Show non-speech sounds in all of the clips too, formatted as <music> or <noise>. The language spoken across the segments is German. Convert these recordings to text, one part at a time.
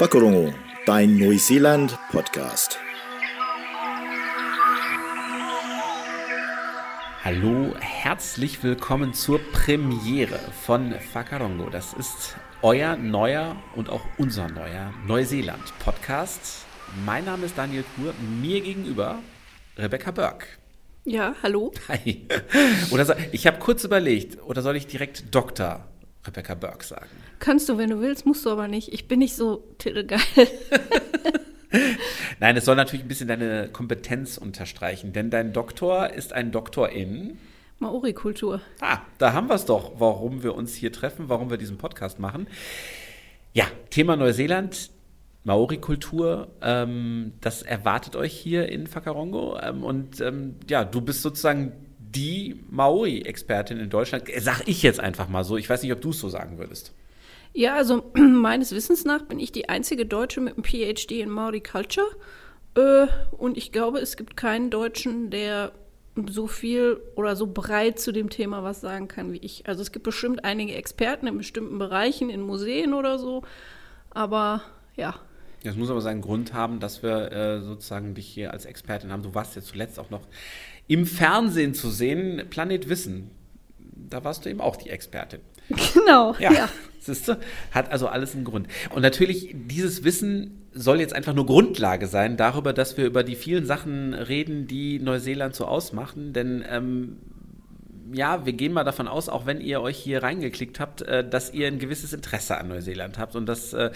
Whakarongo, dein Neuseeland-Podcast. Hallo, herzlich willkommen zur Premiere von Whakarongo. Das ist euer neuer und auch unser neuer Neuseeland-Podcast. Mein Name ist Daniel Kur, mir gegenüber Rebecca Burke. Ja, hallo. Hi. Oder so, ich habe kurz überlegt, oder soll ich direkt Dr. Rebecca Burke sagen? Kannst du, wenn du willst, musst du aber nicht. Ich bin nicht so titelgeil. <laughs> Nein, es soll natürlich ein bisschen deine Kompetenz unterstreichen, denn dein Doktor ist ein Doktor in Maori-Kultur. Ah, da haben wir es doch, warum wir uns hier treffen, warum wir diesen Podcast machen. Ja, Thema Neuseeland, Maori-Kultur, ähm, das erwartet euch hier in Whakarongo. Ähm, und ähm, ja, du bist sozusagen die Maori-Expertin in Deutschland. Sag ich jetzt einfach mal so. Ich weiß nicht, ob du es so sagen würdest. Ja, also <clears throat> meines Wissens nach bin ich die einzige Deutsche mit einem PhD in Maori Culture. Äh, und ich glaube, es gibt keinen Deutschen, der so viel oder so breit zu dem Thema was sagen kann wie ich. Also es gibt bestimmt einige Experten in bestimmten Bereichen, in Museen oder so. Aber ja. Das muss aber seinen Grund haben, dass wir äh, sozusagen dich hier als Expertin haben. Du warst ja zuletzt auch noch im Fernsehen zu sehen, Planet Wissen. Da warst du eben auch die Expertin. <laughs> Genau, ja. ja. <laughs> Siehst du? Hat also alles einen Grund. Und natürlich, dieses Wissen soll jetzt einfach nur Grundlage sein darüber, dass wir über die vielen Sachen reden, die Neuseeland so ausmachen. Denn ähm, ja, wir gehen mal davon aus, auch wenn ihr euch hier reingeklickt habt, äh, dass ihr ein gewisses Interesse an Neuseeland habt und dass äh,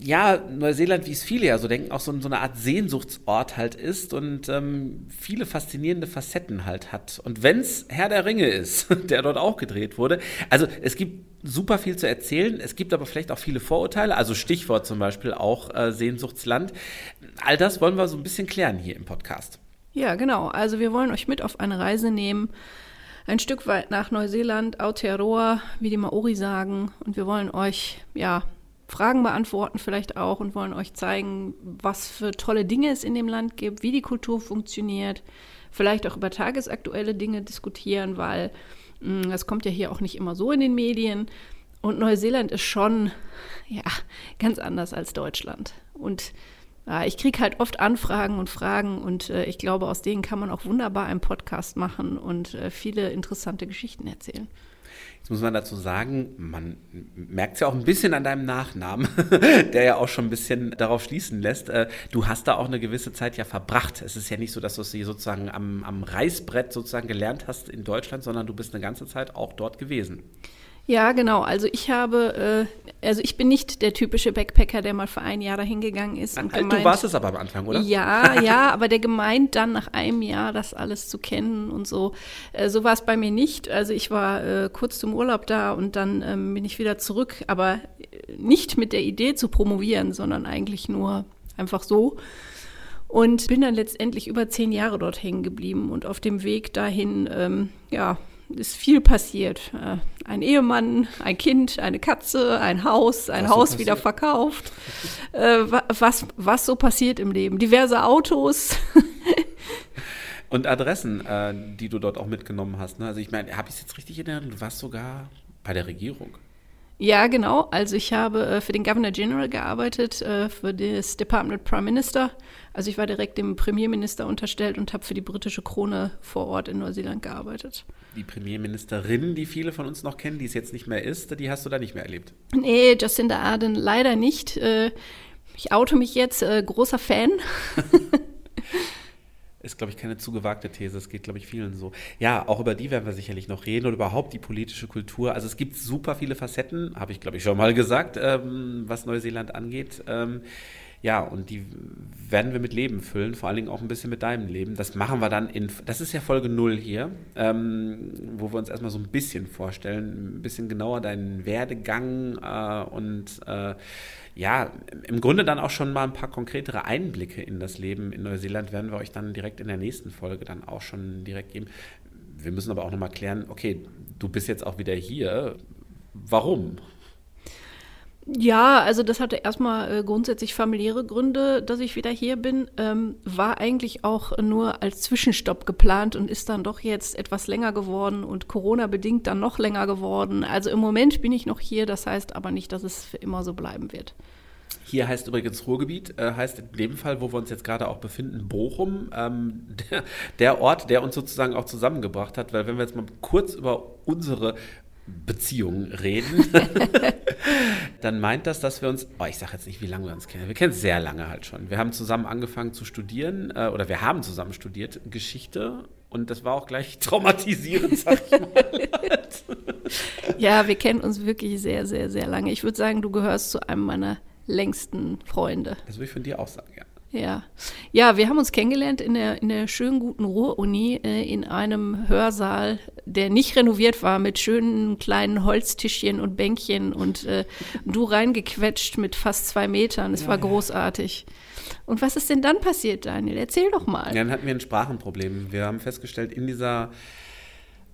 ja, Neuseeland, wie es viele ja so denken, auch so, so eine Art Sehnsuchtsort halt ist und ähm, viele faszinierende Facetten halt hat. Und wenn es Herr der Ringe ist, <laughs> der dort auch gedreht wurde, also es gibt super viel zu erzählen, es gibt aber vielleicht auch viele Vorurteile, also Stichwort zum Beispiel auch äh, Sehnsuchtsland. All das wollen wir so ein bisschen klären hier im Podcast. Ja, genau. Also wir wollen euch mit auf eine Reise nehmen, ein Stück weit nach Neuseeland, Aotearoa, wie die Maori sagen. Und wir wollen euch, ja, Fragen beantworten vielleicht auch und wollen euch zeigen, was für tolle Dinge es in dem Land gibt, wie die Kultur funktioniert, vielleicht auch über tagesaktuelle Dinge diskutieren, weil mh, mm, das kommt ja hier auch nicht immer so in den Medien. Und Neuseeland ist schon <laughs> ja, ganz anders als Deutschland. Und ja, ich kriege halt oft Anfragen und Fragen und äh, ich glaube, aus denen kann man auch wunderbar einen Podcast machen und äh, viele interessante Geschichten erzählen. Jetzt muss man dazu sagen, man merkt es ja auch ein bisschen an deinem Nachnamen, <laughs> der ja auch schon ein bisschen darauf schließen lässt. Äh, du hast da auch eine gewisse Zeit ja verbracht. Es ist ja nicht so, dass du es hier sozusagen am, am Reißbrett sozusagen gelernt hast in Deutschland, sondern du bist eine ganze Zeit auch dort gewesen. Ja, genau. Also ich habe, äh, also ich bin nicht der typische Backpacker, der mal für ein Jahr dahin gegangen ist. Und gemeint, du warst es aber am Anfang, oder? Ja, ja, <laughs> aber der gemeint dann nach einem Jahr das alles zu kennen und so. Äh, so war es bei mir nicht. Also ich war äh, kurz zum Urlaub da und dann ähm, bin ich wieder zurück, aber nicht mit der Idee zu promovieren, sondern eigentlich nur einfach so. Und bin dann letztendlich über zehn Jahre dort hängen geblieben und auf dem Weg dahin, ähm, ja, ist viel passiert. Äh, ein Ehemann, ein Kind, eine Katze, ein Haus, ein was Haus so wieder verkauft. Äh, was, was so passiert im Leben. Diverse Autos. <laughs> Und Adressen, äh, die du dort auch mitgenommen hast. Ne? Also ich meine, habe ich es jetzt richtig in Erinnerung? Du warst sogar bei der Regierung. Ja, genau. Also ich habe äh, für den Governor General gearbeitet, äh, für das Department Prime Minister. Also ich war direkt dem Premierminister unterstellt und habe für die britische Krone vor Ort in Neuseeland gearbeitet die Premierministerin, die viele von uns noch kennen, die es jetzt nicht mehr ist, die hast du da nicht mehr erlebt? Nee, Jacinda Ardern leider nicht. Äh, ich oute mich jetzt, äh, großer Fan. <laughs> ist, glaube ich, keine zu gewagte These. Es geht, glaube ich, vielen so. Ja, auch über die werden wir sicherlich noch reden und überhaupt die politische Kultur. Also es gibt super viele Facetten, habe ich, glaube ich, schon mal gesagt, ähm, was Neuseeland angeht. Ähm, ja, und die werden wir mit Leben füllen, vor allen Dingen auch ein bisschen mit deinem Leben. Das machen wir dann in, das ist ja Folge 0 hier, ähm, wo wir uns erstmal so ein bisschen vorstellen, ein bisschen genauer deinen Werdegang äh, und äh, ja, im Grunde dann auch schon mal ein paar konkretere Einblicke in das Leben in Neuseeland werden wir euch dann direkt in der nächsten Folge dann auch schon direkt geben. Wir müssen aber auch nochmal klären, okay, du bist jetzt auch wieder hier. Warum? Ja, also das hatte erstmal äh, grundsätzlich familiäre Gründe, dass ich wieder hier bin. Ähm, war eigentlich auch nur als Zwischenstopp geplant und ist dann doch jetzt etwas länger geworden und Corona-bedingt dann noch länger geworden. Also im Moment bin ich noch hier, das heißt aber nicht, dass es für immer so bleiben wird. Hier heißt übrigens Ruhrgebiet, äh, heißt in dem Fall, wo wir uns jetzt gerade auch befinden, Bochum, ähm, der, <laughs> der, Ort, der uns sozusagen auch zusammengebracht hat, weil wenn wir jetzt mal kurz über unsere Beziehungen reden, <laughs> <laughs> dann meint das, dass wir uns, oh, ich sage jetzt nicht, wie lange wir uns kennen, wir kennen es sehr lange halt schon. Wir haben zusammen angefangen zu studieren äh, oder wir haben zusammen studiert Geschichte und das war auch gleich <laughs> traumatisierend, sag ich mal. <laughs> ja, wir kennen uns wirklich sehr, sehr, sehr lange. Ich würde sagen, du gehörst zu einem meiner längsten Freunde. Das würde ich von dir auch sagen, ja. Ja. ja, wir haben uns kennengelernt in der, in der schönen guten Ruhr-Uni äh, in einem Hörsaal, der nicht renoviert war, mit schönen kleinen Holztischchen und Bänkchen und äh, du reingequetscht mit fast zwei Metern. Es ja, war großartig. Und was ist denn dann passiert, Daniel? Erzähl doch mal. Ja, dann hatten wir ein Sprachenproblem. Wir haben festgestellt, in dieser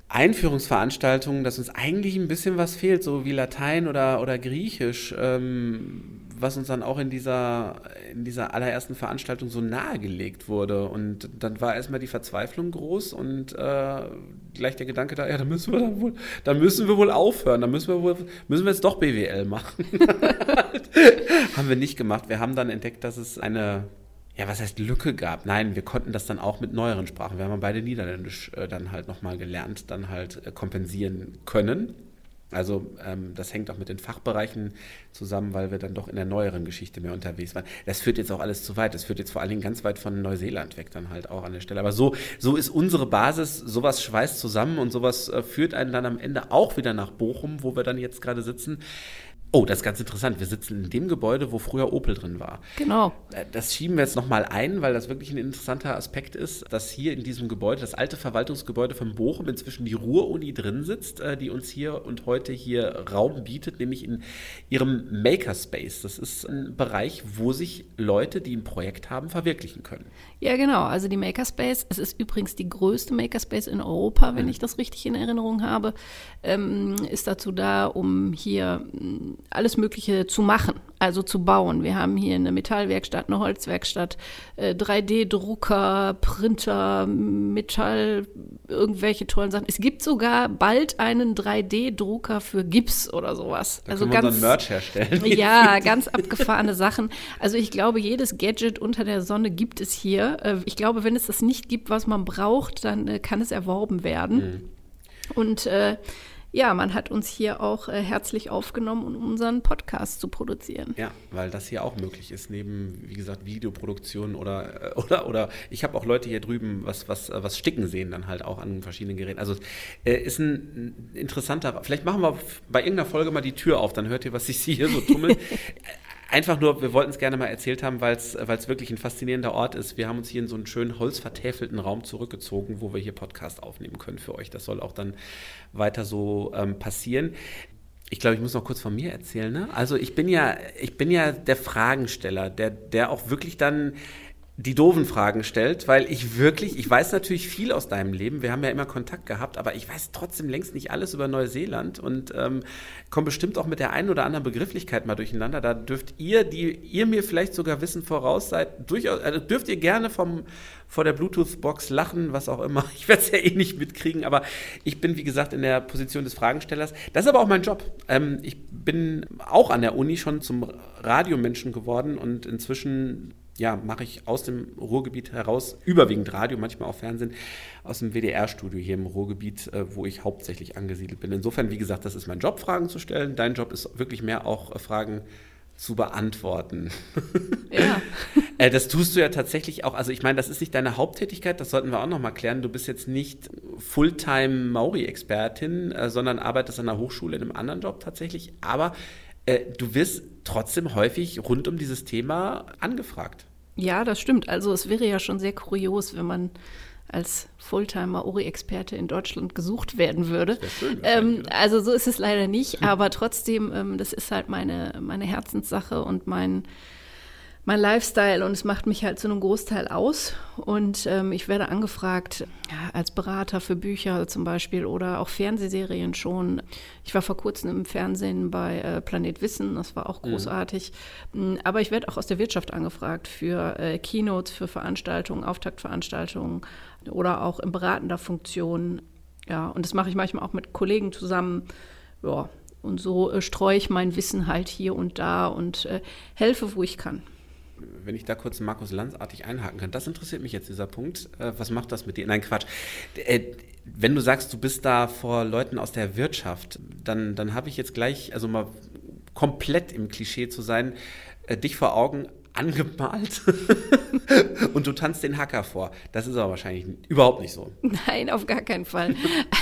Einführungsveranstaltung, dass uns eigentlich ein bisschen was fehlt, so wie Latein oder, oder Griechisch. Ähm, was uns dann auch in dieser, in dieser allerersten Veranstaltung so nahegelegt wurde. Und dann war erstmal die Verzweiflung groß und äh, gleich der Gedanke da, ja, da müssen wir dann wohl, da müssen wir wohl aufhören, da müssen wir wohl, müssen wir jetzt doch BWL machen. <laughs> haben wir nicht gemacht. Wir haben dann entdeckt, dass es eine ja, was heißt Lücke gab. Nein, wir konnten das dann auch mit neueren Sprachen. Wir haben beide Niederländisch äh, dann halt nochmal gelernt, dann halt äh, kompensieren können. Also ähm, das hängt auch mit den Fachbereichen zusammen, weil wir dann doch in der neueren Geschichte mehr unterwegs waren. Das führt jetzt auch alles zu weit. Das führt jetzt vor allen Dingen ganz weit von Neuseeland weg dann halt auch an der Stelle. Aber so, so ist unsere Basis, sowas schweißt zusammen und sowas äh, führt einen dann am Ende auch wieder nach Bochum, wo wir dann jetzt gerade sitzen. Oh, das ist ganz interessant. Wir sitzen in dem Gebäude, wo früher Opel drin war. Genau. Äh, das schieben wir jetzt nochmal ein, weil das wirklich ein interessanter Aspekt ist, dass hier in diesem Gebäude, das alte Verwaltungsgebäude von Bochum, inzwischen die Ruhr-Uni drin sitzt, äh, die uns hier und heute hier Raum bietet, nämlich in ihrem Makerspace. Das ist ein Bereich, wo sich Leute, die ein Projekt haben, verwirklichen können. Ja, genau. Also die Makerspace, es ist übrigens die größte Makerspace in Europa, wenn mhm. ich das richtig in Erinnerung habe, ähm, ist dazu da, um hier alles Mögliche zu machen, also zu bauen. Wir haben hier eine Metallwerkstatt, eine Holzwerkstatt, 3D-Drucker, äh, Printer, Metall, irgendwelche tollen Sachen. Es gibt sogar bald einen 3D-Drucker für Gips oder sowas. Da also können ganz, wir Merch herstellen. <laughs> Ja, ganz abgefahrene Sachen. Also ich glaube, jedes Gadget unter der Sonne gibt es hier. Äh, ich glaube, wenn es das nicht gibt, was man braucht, dann äh, kann es erworben werden. Mhm. Und äh, ja, man hat uns hier auch äh, herzlich aufgenommen, um unseren Podcast zu produzieren. Ja, weil das hier auch möglich ist, neben, wie gesagt, Videoproduktion oder, äh, <laughs> oder, oder ich habe auch Leute hier drüben was, was, äh, was sticken sehen, dann halt auch an verschiedenen Geräten. Also äh, ist ein interessanter, vielleicht machen wir bei irgendeiner Folge mal die Tür auf, dann hört ihr, was sich hier so tummelt. <laughs> Einfach nur, wir wollten es gerne mal erzählt haben, weil es wirklich ein faszinierender Ort ist. Wir haben uns hier in so einen schönen holzvertäfelten Raum zurückgezogen, wo wir hier Podcast aufnehmen können für euch. Das soll auch dann weiter so ähm, passieren. Ich glaube, ich muss noch kurz von mir erzählen. Ne? Also ich bin ja, ich bin ja der Fragensteller, der, der auch wirklich dann die doofen Fragen stellt, weil ich wirklich, ich weiß natürlich viel aus deinem Leben, wir haben ja immer Kontakt gehabt, aber ich weiß trotzdem längst nicht alles über Neuseeland und ähm, komme bestimmt auch mit der einen oder anderen Begrifflichkeit mal durcheinander. Da dürft ihr, die ihr mir vielleicht sogar Wissen voraus seid, durchaus, also dürft ihr gerne vom, vor der Bluetooth-Box lachen, was auch immer. <laughs> Ich werde es ja eh nicht mitkriegen, aber ich bin, wie gesagt, in der Position des Fragenstellers. Das ist aber auch mein Job. Ähm, ich bin auch an der Uni schon zum Radiomenschen geworden und inzwischen ja, mache ich aus dem Ruhrgebiet heraus, überwiegend Radio, manchmal auch Fernsehen, aus dem WDR-Studio hier im Ruhrgebiet, äh, wo ich hauptsächlich angesiedelt bin. Insofern, wie gesagt, das ist mein Job, Fragen zu stellen. Dein Job ist wirklich mehr auch äh, Fragen zu beantworten. <laughs> Ja. <laughs> äh, das tust du ja tatsächlich auch. Also ich meine, das ist nicht deine Haupttätigkeit, das sollten wir auch nochmal klären. Du bist jetzt nicht Fulltime Maori-Expertin, äh, sondern arbeitest an der Hochschule in einem anderen Job tatsächlich. Aber äh, du wirst trotzdem häufig rund um dieses Thema angefragt. Ja, das stimmt. Also es wäre ja schon sehr kurios, wenn man als Fulltime-Maori-Experte in Deutschland gesucht werden würde. Schön, ähm, also so ist es leider nicht, aber trotzdem, ähm, das ist halt meine, meine Herzenssache und mein mein Lifestyle und es macht mich halt zu einem Großteil aus. Und ähm, ich werde angefragt ja, als Berater für Bücher zum Beispiel oder auch Fernsehserien schon. Ich war vor kurzem im Fernsehen bei äh, Planet Wissen, das war auch mhm. großartig. Mhm. Aber ich werde auch aus der Wirtschaft angefragt für äh, Keynotes, für Veranstaltungen, Auftaktveranstaltungen oder auch in beratender Funktion. Ja, und das mache ich manchmal auch mit Kollegen zusammen. Ja, und so äh, streue ich mein Wissen halt hier und da und äh, helfe, wo ich kann. Wenn ich da kurz Markus Lanzartig einhaken kann, das interessiert mich jetzt, dieser Punkt. Äh, was macht das mit dir? Nein, Quatsch. Äh, wenn du sagst, du bist da vor Leuten aus der Wirtschaft, dann, dann habe ich jetzt gleich, also mal komplett im Klischee zu sein, äh, dich vor Augen angemalt <laughs> und du tanzt den Hacker vor. Das ist aber wahrscheinlich überhaupt nicht so. <laughs> Nein, auf gar keinen Fall.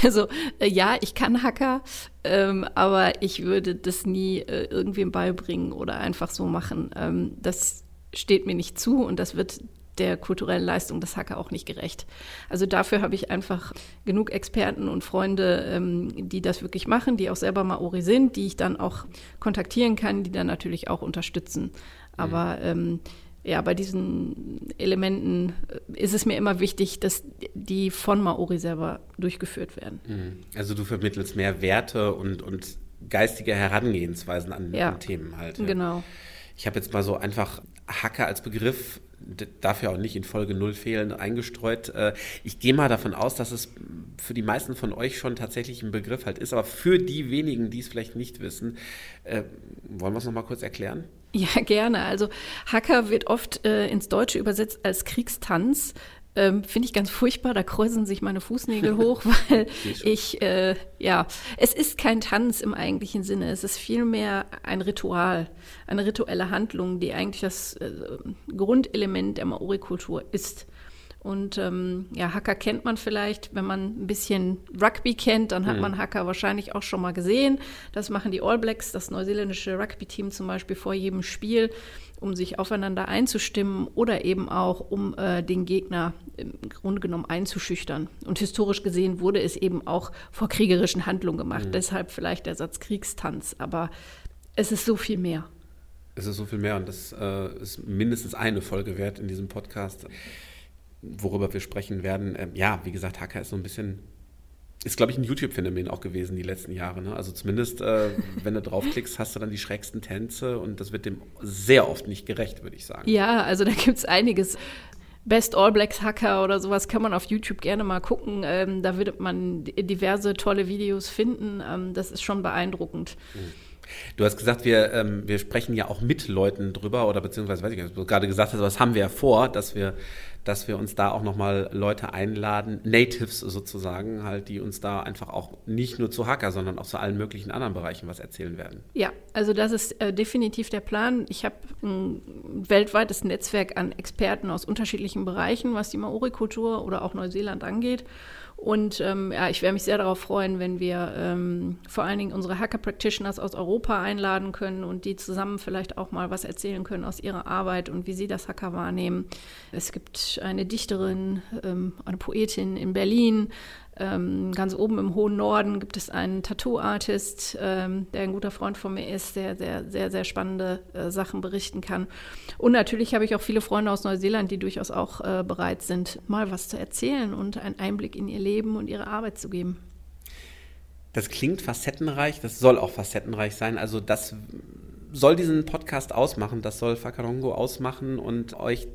Also ja, ich kann Hacker, ähm, aber ich würde das nie äh, irgendwem beibringen oder einfach so machen. Ähm, das steht mir nicht zu und das wird der kulturellen Leistung des Hacker auch nicht gerecht. Also dafür habe ich einfach genug Experten und Freunde, ähm, die das wirklich machen, die auch selber Maori sind, die ich dann auch kontaktieren kann, die dann natürlich auch unterstützen. Aber ähm, ja, bei diesen Elementen äh, ist es mir immer wichtig, dass die von Maori selber durchgeführt werden. Mhm. Also du vermittelst mehr Werte und, und geistige Herangehensweisen an, ja, an Themen halt. Ja. Genau. Ich habe jetzt mal so einfach Hacker als Begriff darf ja auch nicht in Folge null fehlen, eingestreut. Äh, ich gehe mal davon aus, dass es für die meisten von euch schon tatsächlich ein Begriff halt ist, aber für die wenigen, die es vielleicht nicht wissen, äh, wollen wir es nochmal kurz erklären? Ja, gerne. Also Hacker wird oft äh, ins Deutsche übersetzt als Kriegstanz. Ähm, Finde ich ganz furchtbar, da kräuseln sich meine Fußnägel <laughs> hoch, weil ich, äh, ja, es ist kein Tanz im eigentlichen Sinne, es ist vielmehr ein Ritual, eine rituelle Handlung, die eigentlich das äh, Grundelement der Maori-Kultur ist. Und ähm, ja, Hacker kennt man vielleicht, wenn man ein bisschen Rugby kennt, dann hat mhm. man Hacker wahrscheinlich auch schon mal gesehen. Das machen die All Blacks, das neuseeländische Rugby-Team zum Beispiel vor jedem Spiel um sich aufeinander einzustimmen oder eben auch, um äh, den Gegner im Grunde genommen einzuschüchtern. Und historisch gesehen wurde es eben auch vor kriegerischen Handlungen gemacht. Mhm. Deshalb vielleicht der Satz Kriegstanz. Aber es ist so viel mehr. Es ist so viel mehr und das äh, ist mindestens eine Folge wert in diesem Podcast, worüber wir sprechen werden. Ähm, ja, wie gesagt, Hacker ist so ein bisschen ist, glaube ich, ein YouTube-Phänomen auch gewesen die letzten Jahre. Ne? Also zumindest, äh, <laughs> wenn du draufklickst, hast du dann die schrägsten Tänze und das wird dem sehr oft nicht gerecht, würde ich sagen. Ja, also da gibt es einiges. Best All Blacks Hacker oder sowas kann man auf YouTube gerne mal gucken. Ähm, da wird man diverse tolle Videos finden. Ähm, das ist schon beeindruckend. Mhm. Du hast gesagt, wir, ähm, wir sprechen ja auch mit Leuten drüber oder beziehungsweise, weiß ich nicht, was du gerade gesagt hast, was haben wir ja vor, dass wir dass wir uns da auch nochmal Leute einladen, Natives sozusagen, halt, die uns da einfach auch nicht nur zu Hacker, sondern auch zu allen möglichen anderen Bereichen was erzählen werden. Ja, also das ist äh, definitiv der Plan. Ich habe ein weltweites Netzwerk an Experten aus unterschiedlichen Bereichen, was die Maori-Kultur oder auch Neuseeland angeht. Und ähm, ja, ich werde mich sehr darauf freuen, wenn wir ähm, vor allen Dingen unsere Hacker-Practitioners aus Europa einladen können und die zusammen vielleicht auch mal was erzählen können aus ihrer Arbeit und wie sie das Hacker wahrnehmen. Es gibt eine Dichterin, ähm, eine Poetin in Berlin, ähm, ganz oben im hohen Norden gibt es einen Tattoo-Artist, ähm, der ein guter Freund von mir ist, der sehr, sehr, sehr spannende äh, Sachen berichten kann. Und natürlich habe ich auch viele Freunde aus Neuseeland, die durchaus auch äh, bereit sind, mal was zu erzählen und einen Einblick in ihr Leben und ihre Arbeit zu geben. Das klingt facettenreich, das soll auch facettenreich sein. Also das soll diesen Podcast ausmachen, das soll Fakarongo ausmachen und euch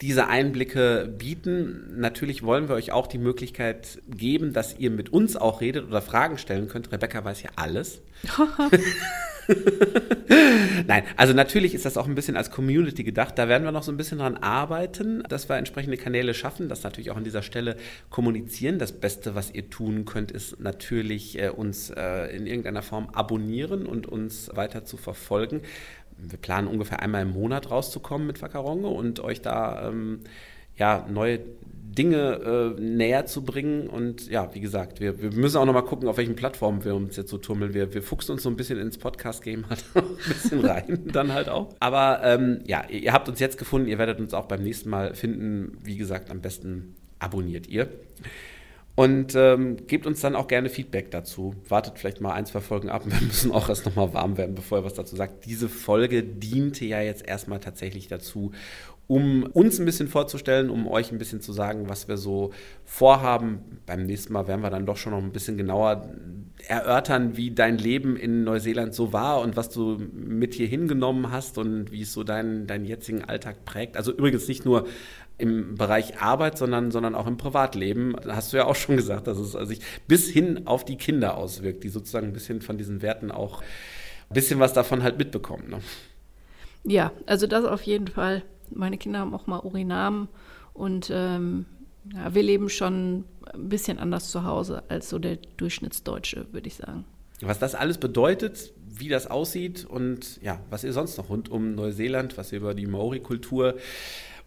diese Einblicke bieten. Natürlich wollen wir euch auch die Möglichkeit geben, dass ihr mit uns auch redet oder Fragen stellen könnt. Rebecca weiß ja alles. <laughs> <laughs> Nein, also natürlich ist das auch ein bisschen als Community gedacht. Da werden wir noch so ein bisschen dran arbeiten, dass wir entsprechende Kanäle schaffen, das natürlich auch an dieser Stelle kommunizieren. Das Beste, was ihr tun könnt, ist natürlich äh, uns äh, in irgendeiner Form abonnieren und uns weiter zu verfolgen wir planen ungefähr einmal im Monat rauszukommen mit Wakaronge und euch da ähm, ja, neue Dinge äh, näher zu bringen. Und ja, wie gesagt, wir, wir müssen auch noch mal gucken, auf welchen Plattformen wir uns jetzt so tummeln. Wir, wir fuchsen uns so ein bisschen ins Podcast-Game <laughs> halt ein bisschen rein, <laughs> dann halt auch. Aber ähm, ja, ihr habt uns jetzt gefunden, ihr werdet uns auch beim nächsten Mal finden. Wie gesagt, am besten abonniert ihr. Und ähm, gebt uns dann auch gerne Feedback dazu. Wartet vielleicht mal ein, zwei Folgen ab. <laughs> Wir müssen auch erst nochmal warm werden, bevor ihr was dazu sagt. Diese Folge diente ja jetzt erstmal tatsächlich dazu, um uns ein bisschen vorzustellen, um euch ein bisschen zu sagen, was wir so vorhaben. Beim nächsten Mal werden wir dann doch schon noch ein bisschen genauer erörtern, wie dein Leben in Neuseeland so war und was du mit hier hingenommen hast und wie es so deinen, deinen jetzigen Alltag prägt. Also übrigens nicht nur im Bereich Arbeit, sondern, sondern auch im Privatleben. Hast du ja auch schon gesagt, dass es sich bis hin auf die Kinder auswirkt, die sozusagen ein bisschen von diesen Werten auch ein bisschen was davon halt mitbekommen. Ne? Ja, also das auf jeden Fall. Meine Kinder haben auch mal Urinamen und ähm, ja, wir leben schon ein bisschen anders zu Hause als so der Durchschnittsdeutsche, würde ich sagen. Was das alles bedeutet, wie das aussieht und ja, was ihr sonst noch rund um Neuseeland, was ihr über die Maori-Kultur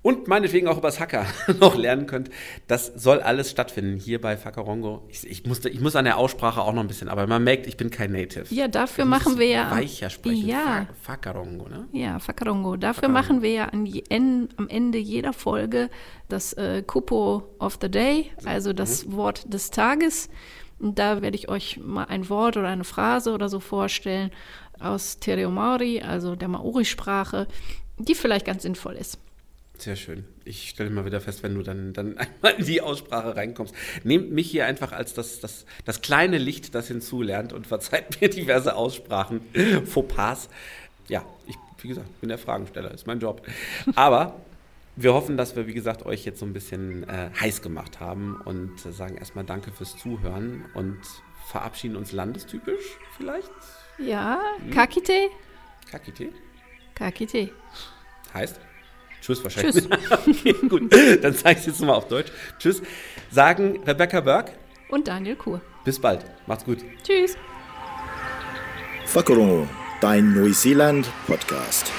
und meinetwegen auch übers Hacker <laughs> noch lernen könnt. Das soll alles stattfinden hier bei Fakarongo. Ich, ich, musste, ich muss an der Aussprache auch noch ein bisschen, aber man merkt, ich bin kein Native. Ja, dafür machen wir ja. Weicher sprechen. Ja. Fakarongo, ne? Ja, Fakarongo. Dafür Fakarongo. machen wir ja an en, am Ende jeder Folge das äh, Kupo of the Day, also das mhm. Wort des Tages. Und da werde ich euch mal ein Wort oder eine Phrase oder so vorstellen aus Tereo Maori, also der Maori-Sprache, die vielleicht ganz sinnvoll ist. Sehr schön. Ich stelle mal wieder fest, wenn du dann, dann <laughs> einmal in die Aussprache reinkommst. Nehmt mich hier einfach als das, das, das kleine Licht, das hinzulernt und verzeiht mir diverse Aussprachen, <laughs> Fauxpas. Ja, ich, wie gesagt, bin der Fragensteller, ist mein Job. Aber wir hoffen, dass wir, wie gesagt, euch jetzt so ein bisschen äh, heiß gemacht haben und äh, sagen erstmal Danke fürs Zuhören und verabschieden uns landestypisch vielleicht. Ja, hm? Kakite. Kakite? Kakite. Heißt? Tschüss wahrscheinlich. Tschüss. <laughs> okay, gut. Dann sage ich es jetzt nochmal auf Deutsch. Tschüss. Sagen Rebecca Berg. Und Daniel Kur. Bis bald. Macht's gut. Tschüss. Whakarongo, dein Neuseeland-Podcast.